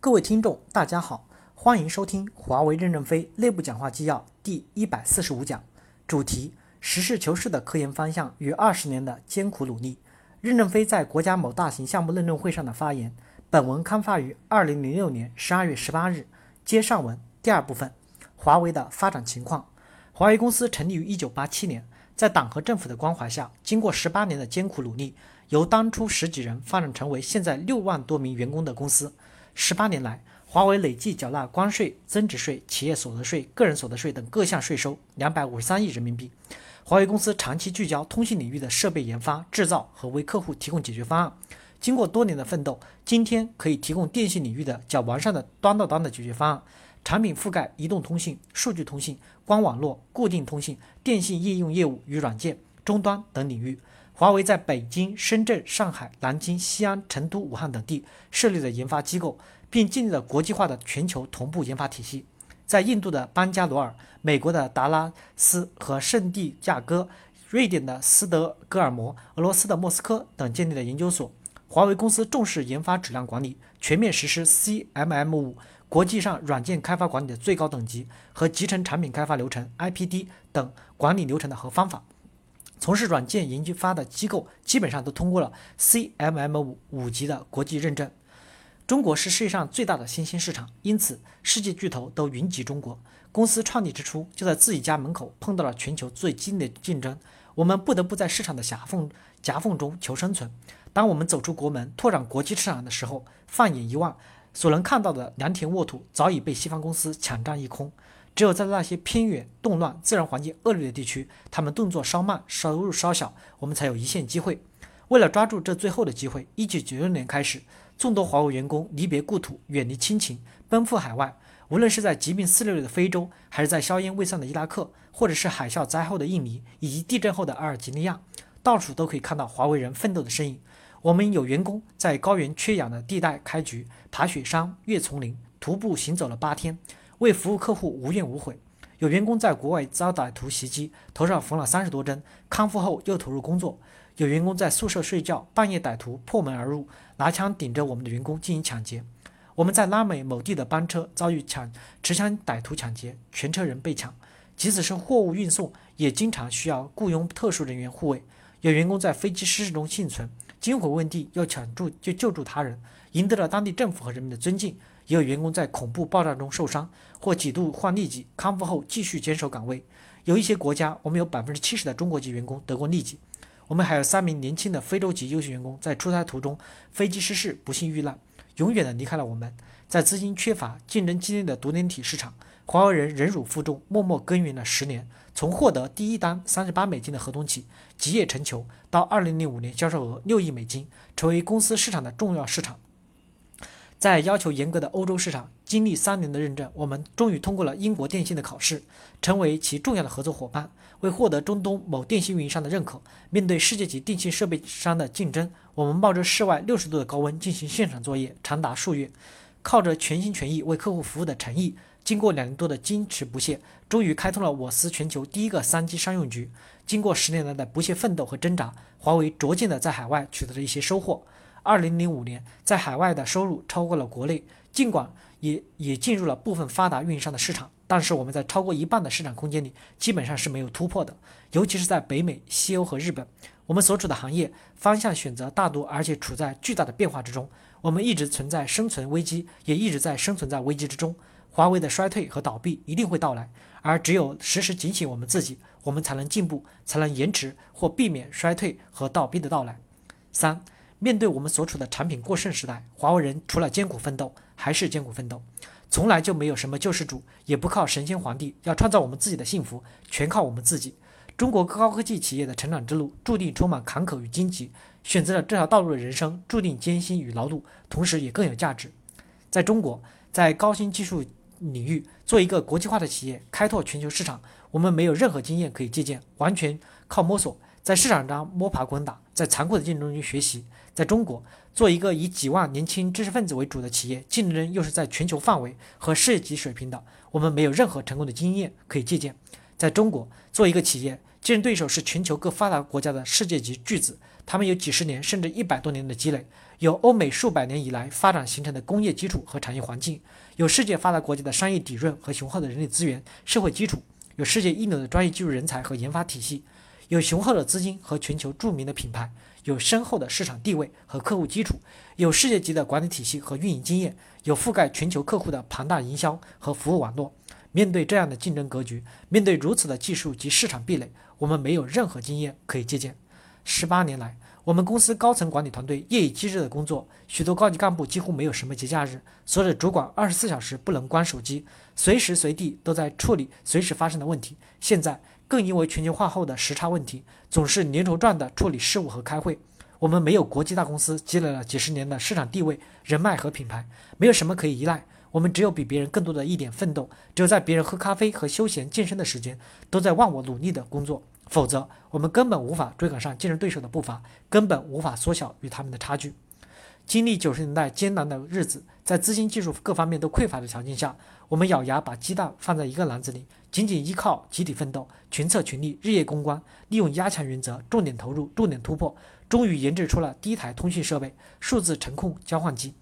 各位听众，大家好，欢迎收听华为任正非内部讲话纪要第一百四十五讲，主题：实事求是的科研方向与二十年的艰苦努力。任正非在国家某大型项目论证会上的发言。本文刊发于二零零六年十二月十八日。接上文第二部分：华为的发展情况。华为公司成立于一九八七年，在党和政府的关怀下，经过十八年的艰苦努力。由当初十几人发展成为现在六万多名员工的公司。十八年来，华为累计缴纳关税、增值税、企业所得税、个人所得税等各项税收两百五十三亿人民币。华为公司长期聚焦通信领域的设备研发、制造和为客户提供解决方案。经过多年的奋斗，今天可以提供电信领域的较完善的端到端的解决方案。产品覆盖移动通信、数据通信、光网络、固定通信、电信应用业务与软件、终端等领域。华为在北京、深圳、上海、南京、西安、成都、武汉等地设立了研发机构，并建立了国际化的全球同步研发体系。在印度的班加罗尔、美国的达拉斯和圣地亚哥、瑞典的斯德哥尔摩、俄罗斯的莫斯科等建立了研究所。华为公司重视研发质量管理，全面实施 CMM 五国际上软件开发管理的最高等级和集成产品开发流程 IPD 等管理流程的和方法。从事软件研发的机构基本上都通过了 CMM 五五级的国际认证。中国是世界上最大的新兴市场，因此世界巨头都云集中国。公司创立之初就在自己家门口碰到了全球最激烈的竞争，我们不得不在市场的狭缝夹缝中求生存。当我们走出国门，拓展国际市场的时候，放眼一望，所能看到的良田沃土早已被西方公司抢占一空。只有在那些偏远、动乱、自然环境恶劣的地区，他们动作稍慢，收入稍小，我们才有一线机会。为了抓住这最后的机会，一九九六年开始，众多华为员工离别故土，远离亲情，奔赴海外。无论是在疾病肆虐的非洲，还是在硝烟未散的伊拉克，或者是海啸灾后的印尼，以及地震后的阿尔及利亚，到处都可以看到华为人奋斗的身影。我们有员工在高原缺氧的地带开局，爬雪山、越丛林，徒步行走了八天。为服务客户无怨无悔，有员工在国外遭歹徒袭击，头上缝了三十多针，康复后又投入工作；有员工在宿舍睡觉，半夜歹徒破门而入，拿枪顶着我们的员工进行抢劫。我们在拉美某地的班车遭遇抢持枪歹徒抢劫，全车人被抢。即使是货物运送，也经常需要雇佣特殊人员护卫。有员工在飞机失事中幸存，惊魂未定，要抢助就救助他人，赢得了当地政府和人民的尊敬。也有员工在恐怖爆炸中受伤，或几度患痢疾，康复后继续坚守岗位。有一些国家，我们有百分之七十的中国籍员工得过痢疾。我们还有三名年轻的非洲籍优秀员工在出差途中飞机失事，不幸遇难，永远的离开了我们。在资金缺乏、竞争激烈的独联体市场，华为人忍辱负重，默默耕耘了十年。从获得第一单三十八美金的合同起，集腋成裘，到二零零五年销售额六亿美金，成为公司市场的重要市场。在要求严格的欧洲市场，经历三年的认证，我们终于通过了英国电信的考试，成为其重要的合作伙伴。为获得中东某电信运营商的认可，面对世界级电信设备商的竞争，我们冒着室外六十度的高温进行现场作业，长达数月，靠着全心全意为客户服务的诚意，经过两年多的坚持不懈，终于开通了我司全球第一个三 G 商用局。经过十年来的不懈奋斗和挣扎，华为逐渐的在海外取得了一些收获。二零零五年，在海外的收入超过了国内，尽管也也进入了部分发达运营商的市场，但是我们在超过一半的市场空间里基本上是没有突破的，尤其是在北美、西欧和日本，我们所处的行业方向选择大多，而且处在巨大的变化之中，我们一直存在生存危机，也一直在生存在危机之中。华为的衰退和倒闭一定会到来，而只有时时警醒我们自己，我们才能进步，才能延迟或避免衰退和倒闭的到来。三。面对我们所处的产品过剩时代，华为人除了艰苦奋斗，还是艰苦奋斗。从来就没有什么救世主，也不靠神仙皇帝，要创造我们自己的幸福，全靠我们自己。中国高科技企业的成长之路注定充满坎坷与荆棘，选择了这条道路的人生注定艰辛与劳碌，同时也更有价值。在中国，在高新技术领域做一个国际化的企业，开拓全球市场，我们没有任何经验可以借鉴，完全靠摸索，在市场上摸爬滚打，在残酷的竞争中学习。在中国，做一个以几万年轻知识分子为主的企业，竞争又是在全球范围和世界级水平的，我们没有任何成功的经验可以借鉴。在中国，做一个企业，竞争对手是全球各发达国家的世界级巨子，他们有几十年甚至一百多年的积累，有欧美数百年以来发展形成的工业基础和产业环境，有世界发达国家的商业底蕴和雄厚的人力资源、社会基础，有世界一流的专业技术人才和研发体系，有雄厚的资金和全球著名的品牌，有深厚的市场地位和客户基础，有世界级的管理体系和运营经验，有覆盖全球客户的庞大营销和服务网络。面对这样的竞争格局，面对如此的技术及市场壁垒，我们没有任何经验可以借鉴。十八年来，我们公司高层管理团队夜以继日的工作，许多高级干部几乎没有什么节假日，所有的主管二十四小时不能关手机，随时随地都在处理随时发生的问题。现在更因为全球化后的时差问题，总是连轴转的处理事务和开会。我们没有国际大公司积累了几十年的市场地位、人脉和品牌，没有什么可以依赖。我们只有比别人更多的一点奋斗，只有在别人喝咖啡和休闲健身的时间，都在忘我努力的工作，否则我们根本无法追赶上竞争对手的步伐，根本无法缩小与他们的差距。经历九十年代艰难的日子，在资金、技术各方面都匮乏的条件下，我们咬牙把鸡蛋放在一个篮子里，仅仅依靠集体奋斗、群策群力、日夜攻关，利用压强原则，重点投入、重点突破，终于研制出了第一台通讯设备——数字程控交换机。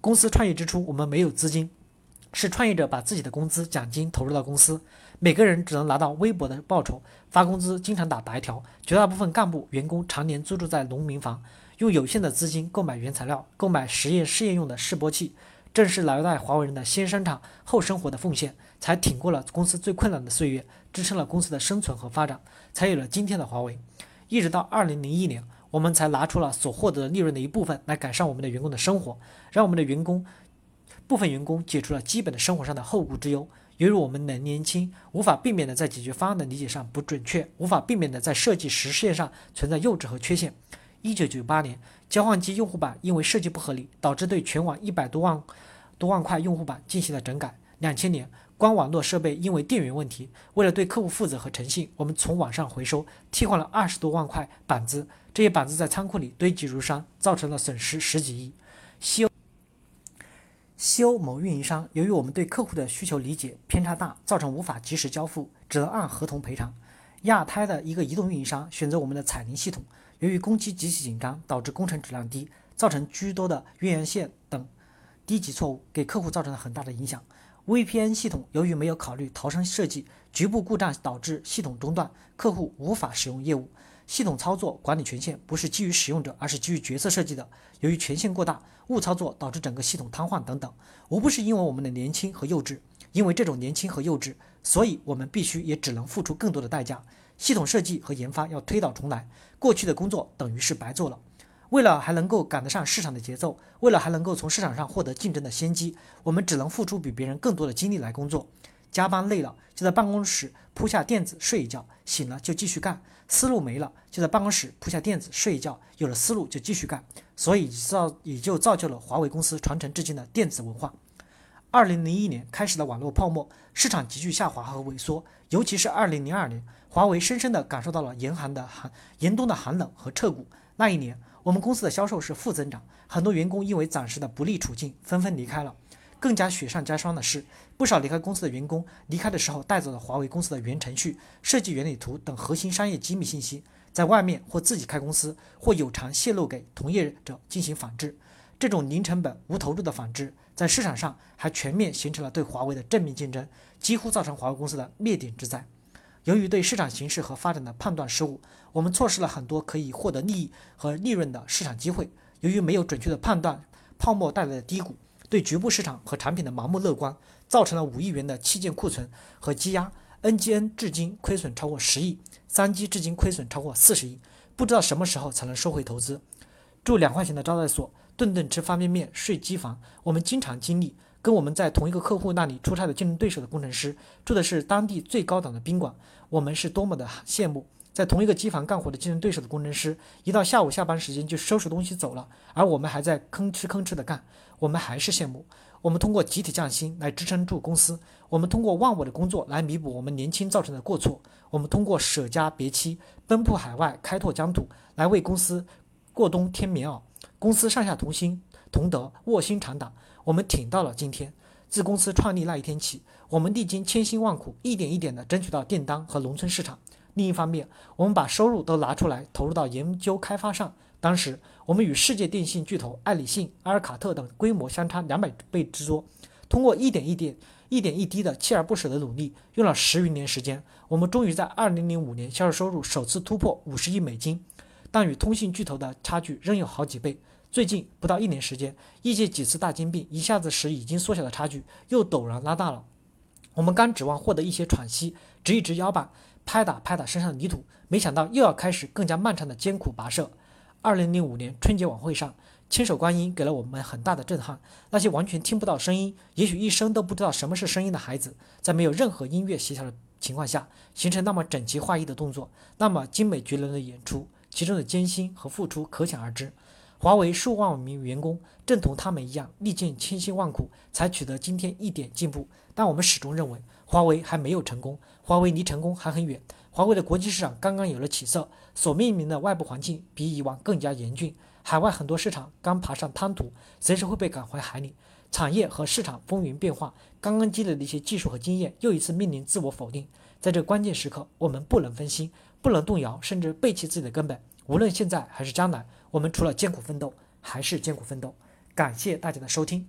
公司创业之初，我们没有资金，是创业者把自己的工资奖金投入到公司，每个人只能拿到微薄的报酬，发工资经常打白条，绝大部分干部员工常年租住在农民房，用有限的资金购买原材料，购买实验试验用的示波器。正是老一代华为人的先生产后生活的奉献，才挺过了公司最困难的岁月，支撑了公司的生存和发展，才有了今天的华为。一直到二零零一年。我们才拿出了所获得的利润的一部分来改善我们的员工的生活，让我们的员工部分员工解除了基本的生活上的后顾之忧。由于我们的年轻，无法避免的在解决方案的理解上不准确，无法避免的在设计实现上存在幼稚和缺陷。一九九八年，交换机用户版因为设计不合理，导致对全网一百多万多万块用户版进行了整改。两千年。光网络设备因为电源问题，为了对客户负责和诚信，我们从网上回收替换了二十多万块板子，这些板子在仓库里堆积如山，造成了损失十几亿。西欧西欧某运营商由于我们对客户的需求理解偏差大，造成无法及时交付，只能按合同赔偿。亚太的一个移动运营商选择我们的彩铃系统，由于工期极其紧张，导致工程质量低，造成居多的越洋线等低级错误，给客户造成了很大的影响。VPN 系统由于没有考虑逃生设计，局部故障导致系统中断，客户无法使用业务。系统操作管理权限不是基于使用者，而是基于角色设计的。由于权限过大，误操作导致整个系统瘫痪等等，无不是因为我们的年轻和幼稚。因为这种年轻和幼稚，所以我们必须也只能付出更多的代价。系统设计和研发要推倒重来，过去的工作等于是白做了。为了还能够赶得上市场的节奏，为了还能够从市场上获得竞争的先机，我们只能付出比别人更多的精力来工作。加班累了，就在办公室铺下垫子睡一觉，醒了就继续干；思路没了，就在办公室铺下垫子睡一觉，有了思路就继续干。所以造也就造就了华为公司传承至今的电子文化。二零零一年开始的网络泡沫，市场急剧下滑和萎缩，尤其是二零零二年，华为深深地感受到了严寒的寒严冬的寒冷和彻骨。那一年。我们公司的销售是负增长，很多员工因为暂时的不利处境纷纷离开了。更加雪上加霜的是，不少离开公司的员工离开的时候带走了华为公司的原程序、设计原理图等核心商业机密信息，在外面或自己开公司，或有偿泄露给同业者进行仿制。这种零成本、无投入的仿制，在市场上还全面形成了对华为的正面竞争，几乎造成华为公司的灭顶之灾。由于对市场形势和发展的判断失误，我们错失了很多可以获得利益和利润的市场机会。由于没有准确的判断泡沫带来的低谷，对局部市场和产品的盲目乐观，造成了五亿元的器件库存和积压。NGN 至今亏损超过十亿，三 G 至今亏损超过四十亿，不知道什么时候才能收回投资。住两块钱的招待所，顿顿吃方便面，睡机房，我们经常经历。跟我们在同一个客户那里出差的竞争对手的工程师住的是当地最高档的宾馆，我们是多么的羡慕。在同一个机房干活的竞争对手的工程师，一到下午下班时间就收拾东西走了，而我们还在吭哧吭哧的干，我们还是羡慕。我们通过集体降薪来支撑住公司，我们通过忘我的工作来弥补我们年轻造成的过错，我们通过舍家别妻奔赴海外开拓疆土来为公司过冬添棉袄，公司上下同心同德卧薪尝胆。我们挺到了今天。自公司创立那一天起，我们历经千辛万苦，一点一点地争取到订单和农村市场。另一方面，我们把收入都拿出来投入到研究开发上。当时，我们与世界电信巨头爱立信、阿尔卡特等规模相差两百倍之多。通过一点一点、一点一滴的锲而不舍的努力，用了十余年时间，我们终于在二零零五年销售收入首次突破五十亿美金。但与通信巨头的差距仍有好几倍。最近不到一年时间，业界几次大兼并一下子使已经缩小的差距又陡然拉大了。我们刚指望获得一些喘息，直一直腰板，拍打拍打身上的泥土，没想到又要开始更加漫长的艰苦跋涉。二零零五年春节晚会上，千手观音给了我们很大的震撼。那些完全听不到声音，也许一生都不知道什么是声音的孩子，在没有任何音乐协调的情况下，形成那么整齐划一的动作，那么精美绝伦的演出。其中的艰辛和付出可想而知。华为数万名员工正同他们一样历尽千辛万苦，才取得今天一点进步。但我们始终认为，华为还没有成功，华为离成功还很远。华为的国际市场刚刚有了起色，所面临的外部环境比以往更加严峻，海外很多市场刚爬上滩涂，随时会被赶回海里。产业和市场风云变化，刚刚积累的一些技术和经验又一次面临自我否定。在这关键时刻，我们不能分心。不能动摇，甚至背弃自己的根本。无论现在还是将来，我们除了艰苦奋斗，还是艰苦奋斗。感谢大家的收听。